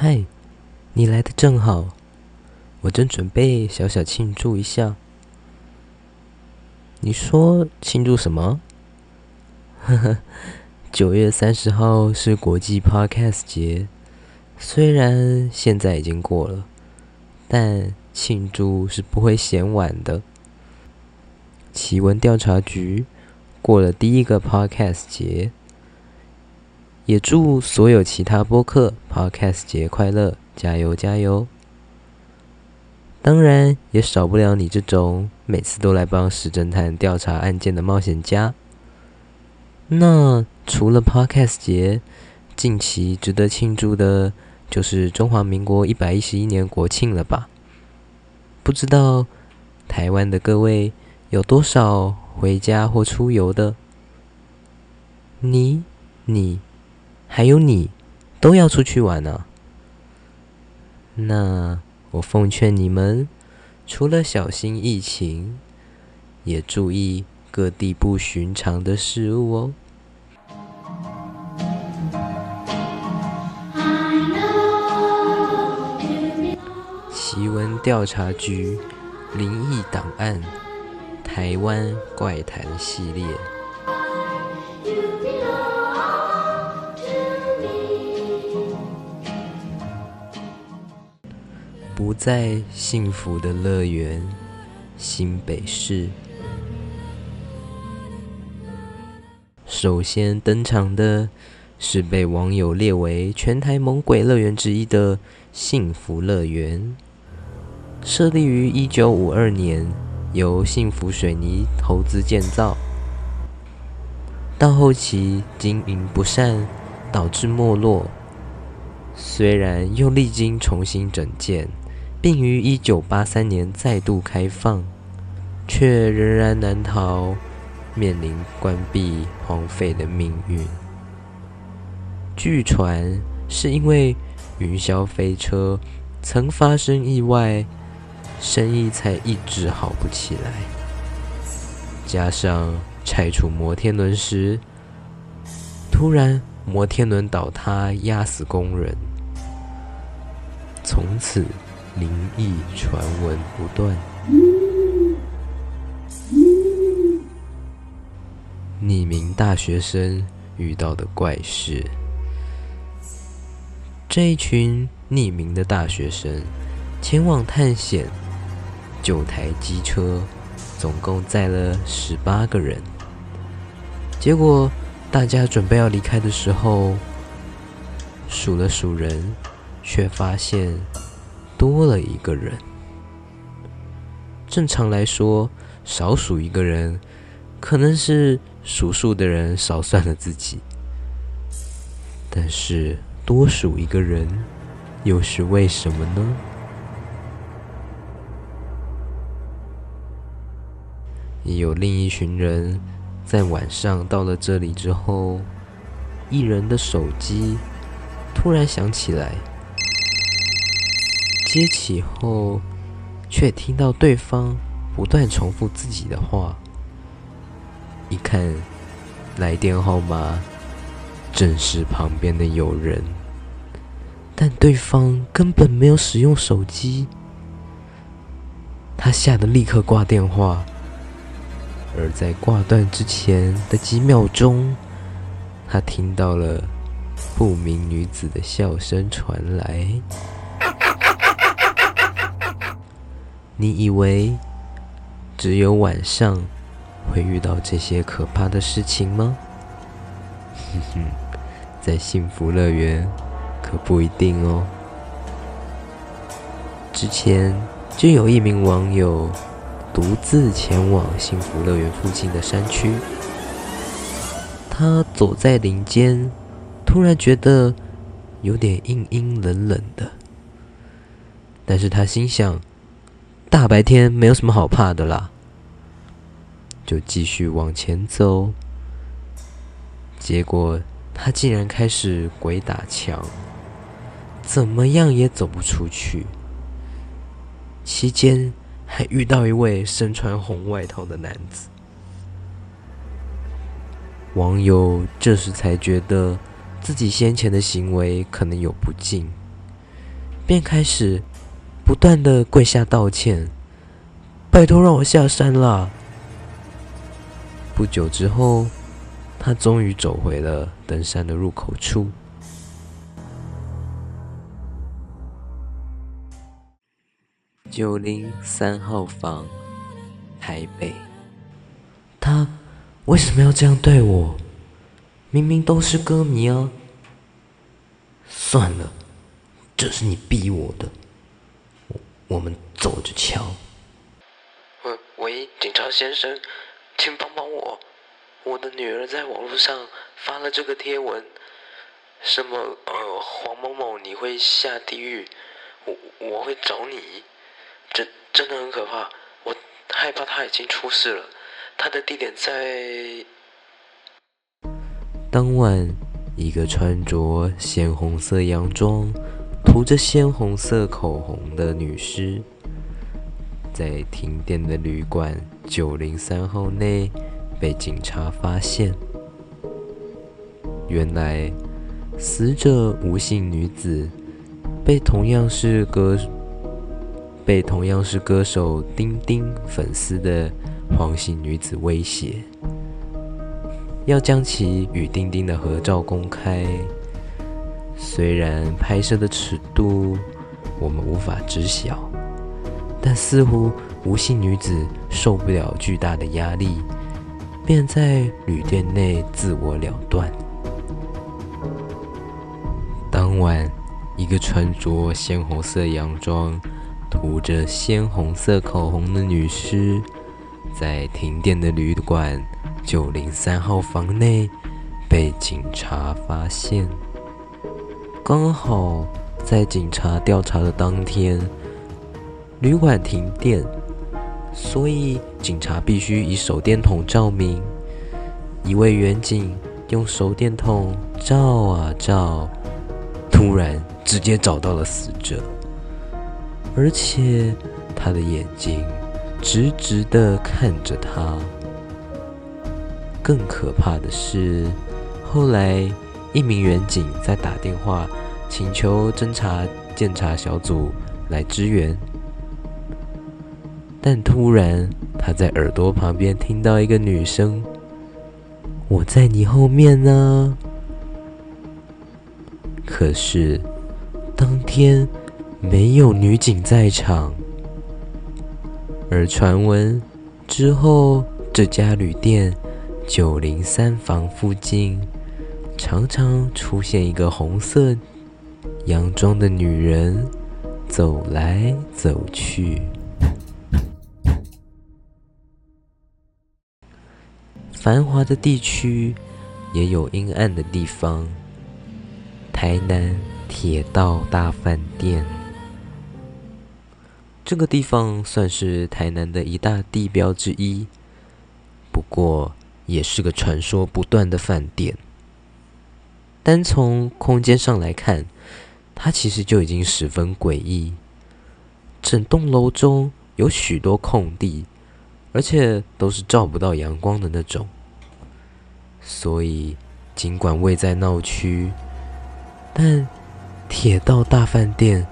嗨，你来的正好，我正准备小小庆祝一下。你说庆祝什么？呵呵，九月三十号是国际 Podcast 节，虽然现在已经过了，但庆祝是不会嫌晚的。奇闻调查局过了第一个 Podcast 节，也祝所有其他播客 Podcast 节快乐，加油加油！当然，也少不了你这种每次都来帮石侦探调查案件的冒险家。那除了 Podcast 节，近期值得庆祝的，就是中华民国一百一十一年国庆了吧？不知道台湾的各位有多少回家或出游的？你、你，还有你，都要出去玩啊？那。我奉劝你们，除了小心疫情，也注意各地不寻常的事物哦。奇闻调查局灵异档案，台湾怪谈系列。不再幸福的乐园，新北市。首先登场的是被网友列为全台猛鬼乐园之一的幸福乐园，设立于一九五二年，由幸福水泥投资建造。到后期经营不善，导致没落。虽然又历经重新整建。并于一九八三年再度开放，却仍然难逃面临关闭荒废的命运。据传是因为云霄飞车曾发生意外，生意才一直好不起来。加上拆除摩天轮时，突然摩天轮倒塌压死工人，从此。灵异传闻不断。匿名大学生遇到的怪事。这一群匿名的大学生前往探险，九台机车总共载了十八个人。结果大家准备要离开的时候，数了数人，却发现。多了一个人。正常来说，少数一个人，可能是数数的人少算了自己。但是多数一个人，又是为什么呢？也有另一群人在晚上到了这里之后，一人的手机突然响起来。接起后，却听到对方不断重复自己的话。一看，来电号码正是旁边的友人，但对方根本没有使用手机。他吓得立刻挂电话，而在挂断之前的几秒钟，他听到了不明女子的笑声传来。你以为只有晚上会遇到这些可怕的事情吗？哼哼，在幸福乐园可不一定哦。之前就有一名网友独自前往幸福乐园附近的山区，他走在林间，突然觉得有点阴阴冷冷的，但是他心想。大白天没有什么好怕的啦，就继续往前走。结果他竟然开始鬼打墙，怎么样也走不出去。期间还遇到一位身穿红外套的男子。网友这时才觉得自己先前的行为可能有不敬，便开始不断的跪下道歉，拜托让我下山啦。不久之后，他终于走回了登山的入口处。九零三号房，台北。他为什么要这样对我？明明都是歌迷啊！算了，这是你逼我的。我，们走着瞧。喂，喂，警察先生，请帮帮我！我的女儿在网络上发了这个贴文，什么呃，黄某某你会下地狱，我我会找你。真真的很可怕，我害怕他已经出事了。他的地点在当晚，一个穿着鲜红色洋装、涂着鲜红色口红的女尸，在停电的旅馆九零三号内被警察发现。原来，死者吴姓女子被同样是歌。被同样是歌手丁丁粉丝的黄姓女子威胁，要将其与丁丁的合照公开。虽然拍摄的尺度我们无法知晓，但似乎吴姓女子受不了巨大的压力，便在旅店内自我了断。当晚，一个穿着鲜红色洋装。涂着鲜红色口红的女尸，在停电的旅馆九零三号房内被警察发现。刚好在警察调查的当天，旅馆停电，所以警察必须以手电筒照明。一位员警用手电筒照啊照，突然直接找到了死者。而且，他的眼睛直直地看着他。更可怕的是，后来一名员警在打电话请求侦查检查小组来支援，但突然他在耳朵旁边听到一个女声：“我在你后面呢。”可是当天。没有女警在场，而传闻之后，这家旅店九零三房附近常常出现一个红色洋装的女人走来走去。繁华的地区也有阴暗的地方，台南铁道大饭店。这个地方算是台南的一大地标之一，不过也是个传说不断的饭店。单从空间上来看，它其实就已经十分诡异。整栋楼中有许多空地，而且都是照不到阳光的那种。所以，尽管位在闹区，但铁道大饭店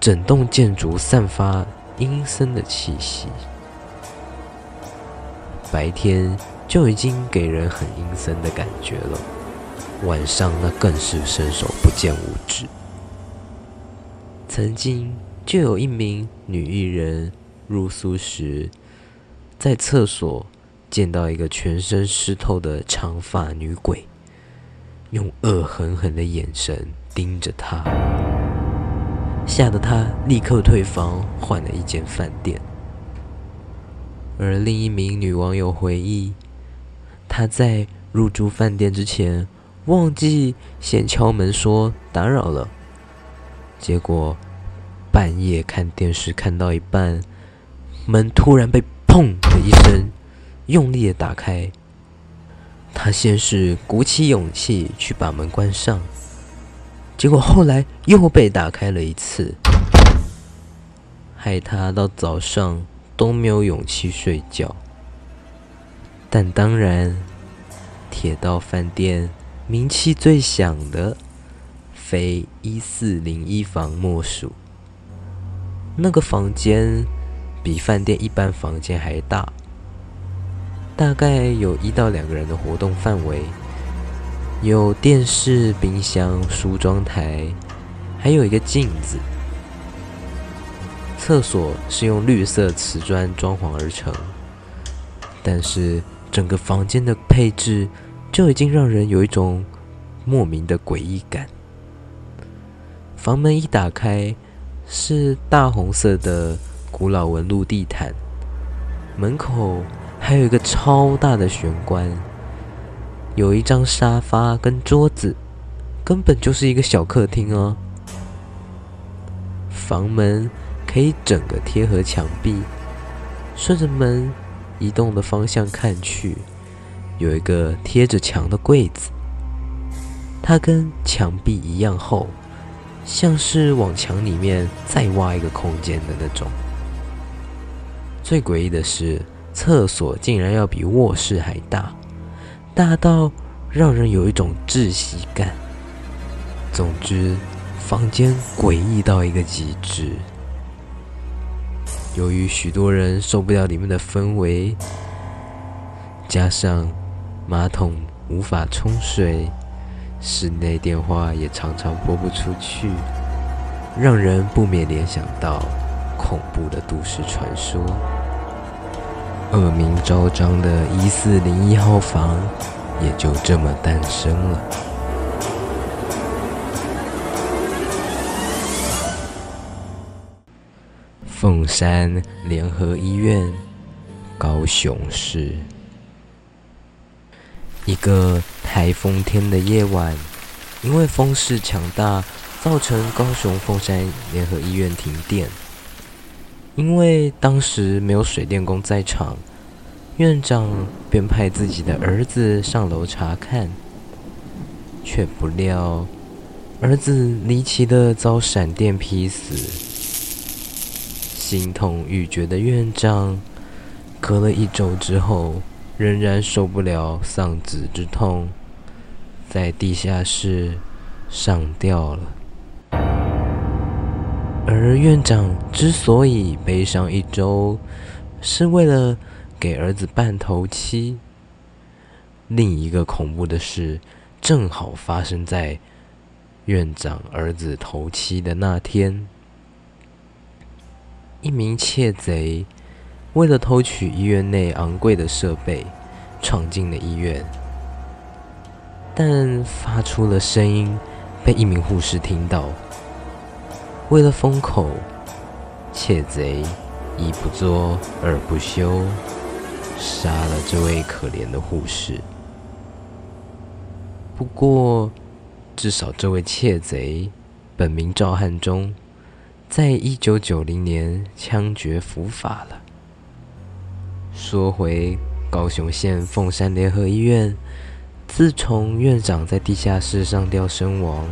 整栋建筑散发。阴森的气息，白天就已经给人很阴森的感觉了，晚上那更是伸手不见五指。曾经就有一名女艺人入宿时，在厕所见到一个全身湿透的长发女鬼，用恶狠狠的眼神盯着她。吓得他立刻退房，换了一间饭店。而另一名女网友回忆，她在入住饭店之前忘记先敲门说打扰了，结果半夜看电视看到一半，门突然被“砰”的一声用力的打开。他先是鼓起勇气去把门关上。结果后来又被打开了一次，害他到早上都没有勇气睡觉。但当然，铁道饭店名气最响的，非一四零一房莫属。那个房间比饭店一般房间还大，大概有一到两个人的活动范围，有电视、冰箱、梳妆台，还有一个镜子。厕所是用绿色瓷砖装潢而成，但是整个房间的配置就已经让人有一种莫名的诡异感。房门一打开，是大红色的古老纹路地毯，门口还有一个超大的玄关，有一张沙发跟桌子，根本就是一个小客厅哦。房门可以整个贴合墙壁，顺着门移动的方向看去，有一个贴着墙的柜子，它跟墙壁一样厚。像是往墙里面再挖一个空间的那种。最诡异的是，厕所竟然要比卧室还大，大到让人有一种窒息感。总之，房间诡异到一个极致。由于许多人受不了里面的氛围，加上马桶无法冲水。室内电话也常常拨不出去，让人不免联想到恐怖的都市传说。恶名昭彰的一四零一号房也就这么诞生了。凤山联合医院，高雄市。一个台风天的夜晚，因为风势强大，造成高雄凤山联合医院停电。因为当时没有水电工在场，院长便派自己的儿子上楼查看，却不料儿子离奇的遭闪电劈死。心痛欲绝的院长，隔了一周之后。仍然受不了丧子之痛，在地下室上吊了。而院长之所以悲伤一周，是为了给儿子办头七。另一个恐怖的事，正好发生在院长儿子头七的那天。一名窃贼。为了偷取医院内昂贵的设备，闯进了医院，但发出了声音被一名护士听到。为了封口，窃贼一不做二不休，杀了这位可怜的护士。不过，至少这位窃贼本名赵汉忠，在一九九零年枪决伏法了。说回高雄县凤山联合医院，自从院长在地下室上吊身亡，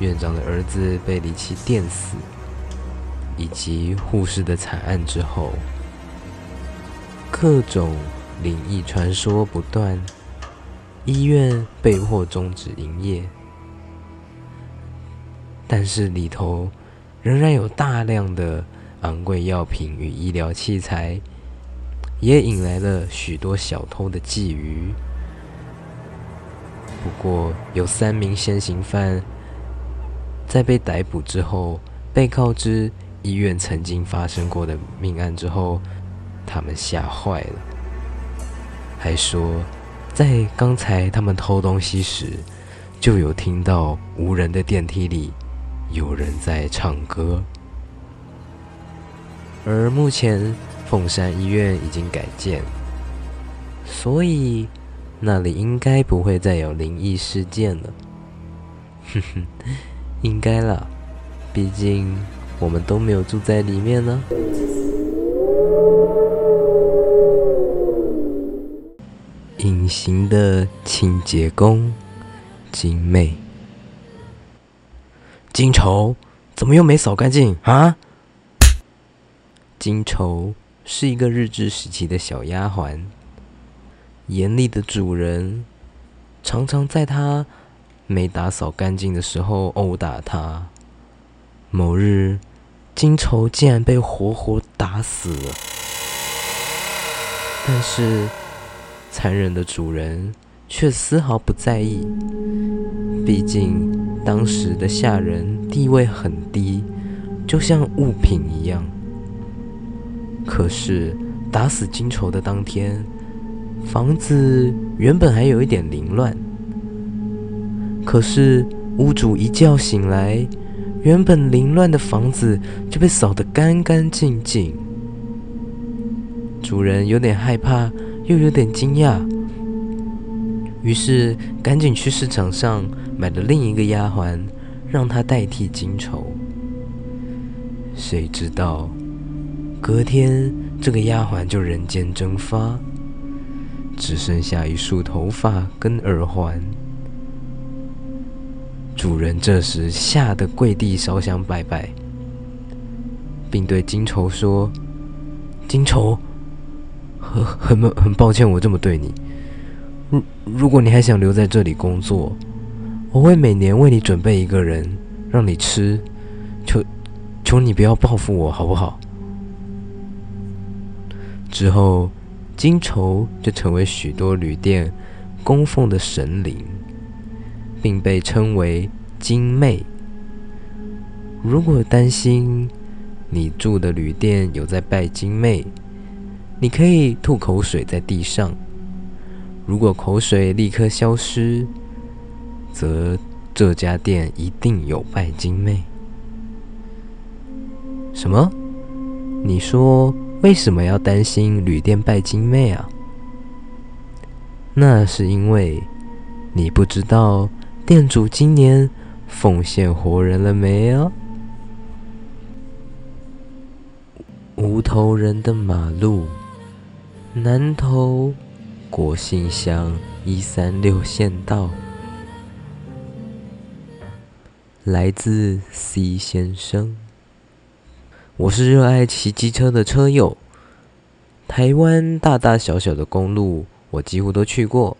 院长的儿子被离奇电死，以及护士的惨案之后，各种灵异传说不断，医院被迫终止营业，但是里头仍然有大量的昂贵药品与医疗器材。也引来了许多小偷的觊觎。不过，有三名先行犯在被逮捕之后，被告知医院曾经发生过的命案之后，他们吓坏了，还说在刚才他们偷东西时，就有听到无人的电梯里有人在唱歌，而目前。凤山医院已经改建，所以那里应该不会再有灵异事件了。哼哼，应该啦，毕竟我们都没有住在里面呢。隐形的清洁工，精美，金绸怎么又没扫干净啊？金绸。是一个日治时期的小丫鬟，严厉的主人常常在她没打扫干净的时候殴打她。某日，金愁竟然被活活打死了。但是，残忍的主人却丝毫不在意。毕竟，当时的下人地位很低，就像物品一样。可是，打死金绸的当天，房子原本还有一点凌乱。可是，屋主一觉醒来，原本凌乱的房子就被扫得干干净净。主人有点害怕，又有点惊讶，于是赶紧去市场上买了另一个丫鬟，让她代替金绸。谁知道，隔天这个丫鬟就人间蒸发，只剩下一束头发跟耳环。主人这时吓得跪地烧香拜拜，并对金愁说：“金绸，很很很抱歉，我这么对你。如如果你还想留在这里工作，我会每年为你准备一个人让你吃。求求你不要报复我，好不好？”之后，金绸就成为许多旅店供奉的神灵。并被称为金妹。如果担心你住的旅店有在拜金妹，你可以吐口水在地上。如果口水立刻消失，则这家店一定有拜金妹。什么？你说为什么要担心旅店拜金妹啊？那是因为你不知道。店主今年奉献活人了没有？无头人的马路，南投国姓乡一三六县道，来自 C 先生。我是热爱骑机车的车友，台湾大大小小的公路，我几乎都去过。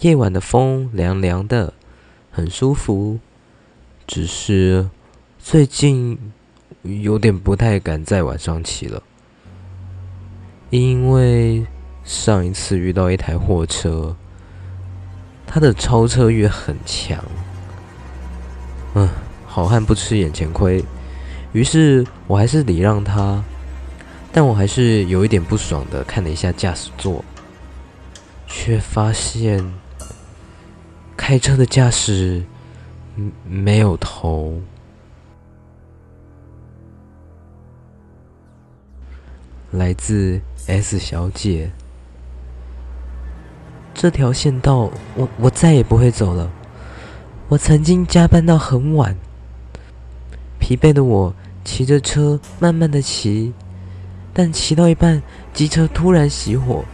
夜晚的风凉凉的，很舒服。只是最近有点不太敢在晚上骑了，因为上一次遇到一台货车，它的超车欲很强。嗯，好汉不吃眼前亏，于是我还是礼让他，但我还是有一点不爽的看了一下驾驶座，却发现。开车的驾驶没有头。来自 S 小姐，这条线道我我再也不会走了。我曾经加班到很晚，疲惫的我骑着车慢慢的骑，但骑到一半，机车突然熄火，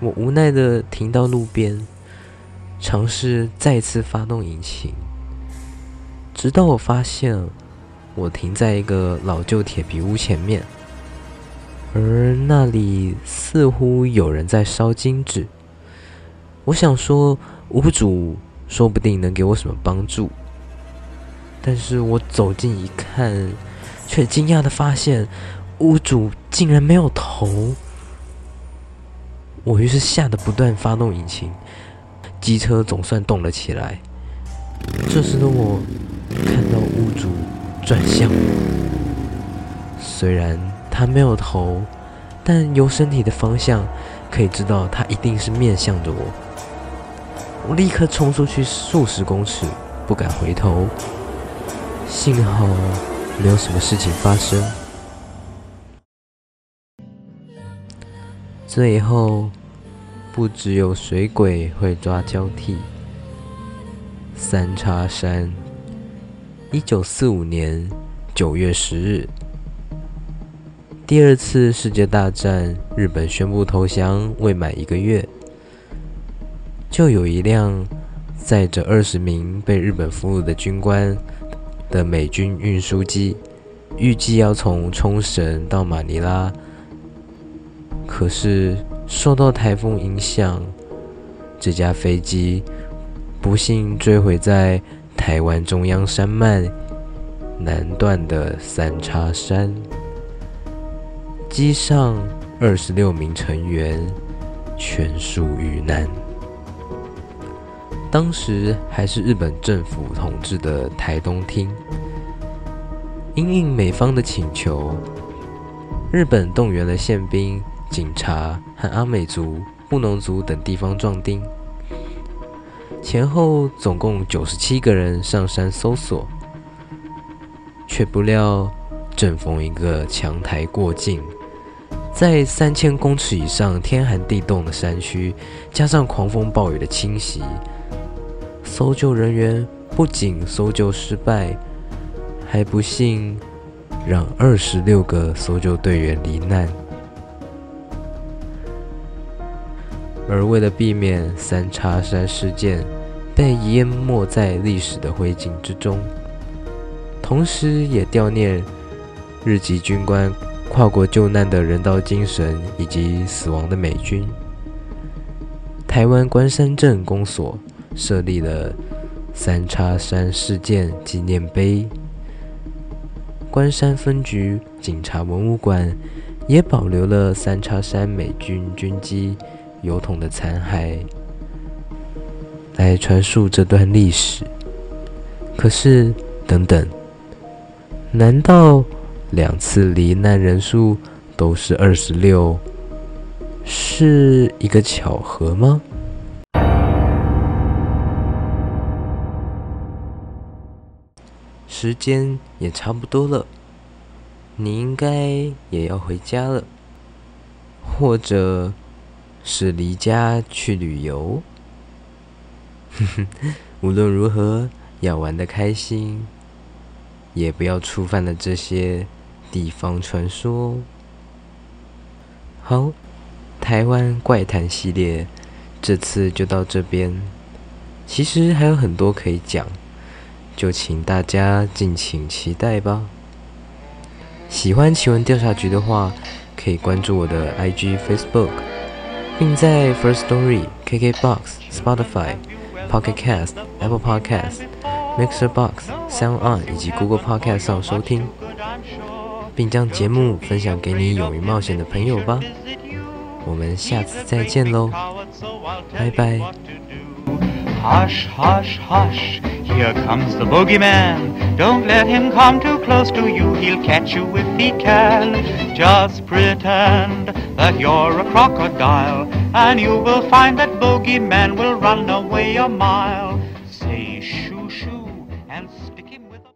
我无奈的停到路边。尝试再次发动引擎，直到我发现我停在一个老旧铁皮屋前面，而那里似乎有人在烧金纸。我想说，屋主说不定能给我什么帮助，但是我走近一看，却惊讶地发现屋主竟然没有头。我于是吓得不断发动引擎。机车总算动了起来。这时的我看到屋主转向，虽然他没有头，但由身体的方向可以知道他一定是面向着我。我立刻冲出去数十公尺，不敢回头。幸好没有什么事情发生。最后。不只有水鬼会抓交替。三叉山，一九四五年九月十日，第二次世界大战，日本宣布投降未满一个月，就有一辆载着二十名被日本俘虏的军官的美军运输机，预计要从冲绳到马尼拉，可是。受到台风影响，这架飞机不幸坠毁在台湾中央山脉南段的三叉山，机上二十六名成员全数遇难。当时还是日本政府统治的台东厅，因应美方的请求，日本动员了宪兵、警察和阿美族、布农族等地方壮丁，前后总共九十七个人上山搜索，却不料正逢一个强台过境，在三千公尺以上天寒地冻的山区，加上狂风暴雨的侵袭。搜救人员不仅搜救失败，还不幸让二十六个搜救队员罹难。而为了避免三叉山事件被淹没在历史的灰烬之中，同时也悼念日籍军官跨国救难的人道精神以及死亡的美军，台湾关山镇公所。设立了三叉山事件纪念碑，关山分局警察文物馆也保留了三叉山美军军机油桶的残骸，来传述这段历史。可是，等等，难道两次罹难人数都是二十六，是一个巧合吗？时间也差不多了，你应该也要回家了，或者是离家去旅游。无论如何，要玩得开心，也不要触犯了这些地方传说。好，台湾怪谈系列这次就到这边，其实还有很多可以讲。就请大家敬请期待吧。喜欢奇闻调查局的话，可以关注我的 IG、Facebook，并在 First Story、KKBox、Spotify、Pocket Cast、Apple Podcast、Mixer Box、Sound On 以及 Google Podcast 上收听，并将节目分享给你勇于冒险的朋友吧。我们下次再见喽，拜拜。Hush, hush, hush. Here comes the boogeyman. Don't let him come too close to you. He'll catch you if he can. Just pretend that you're a crocodile, and you will find that boogeyman will run away a mile.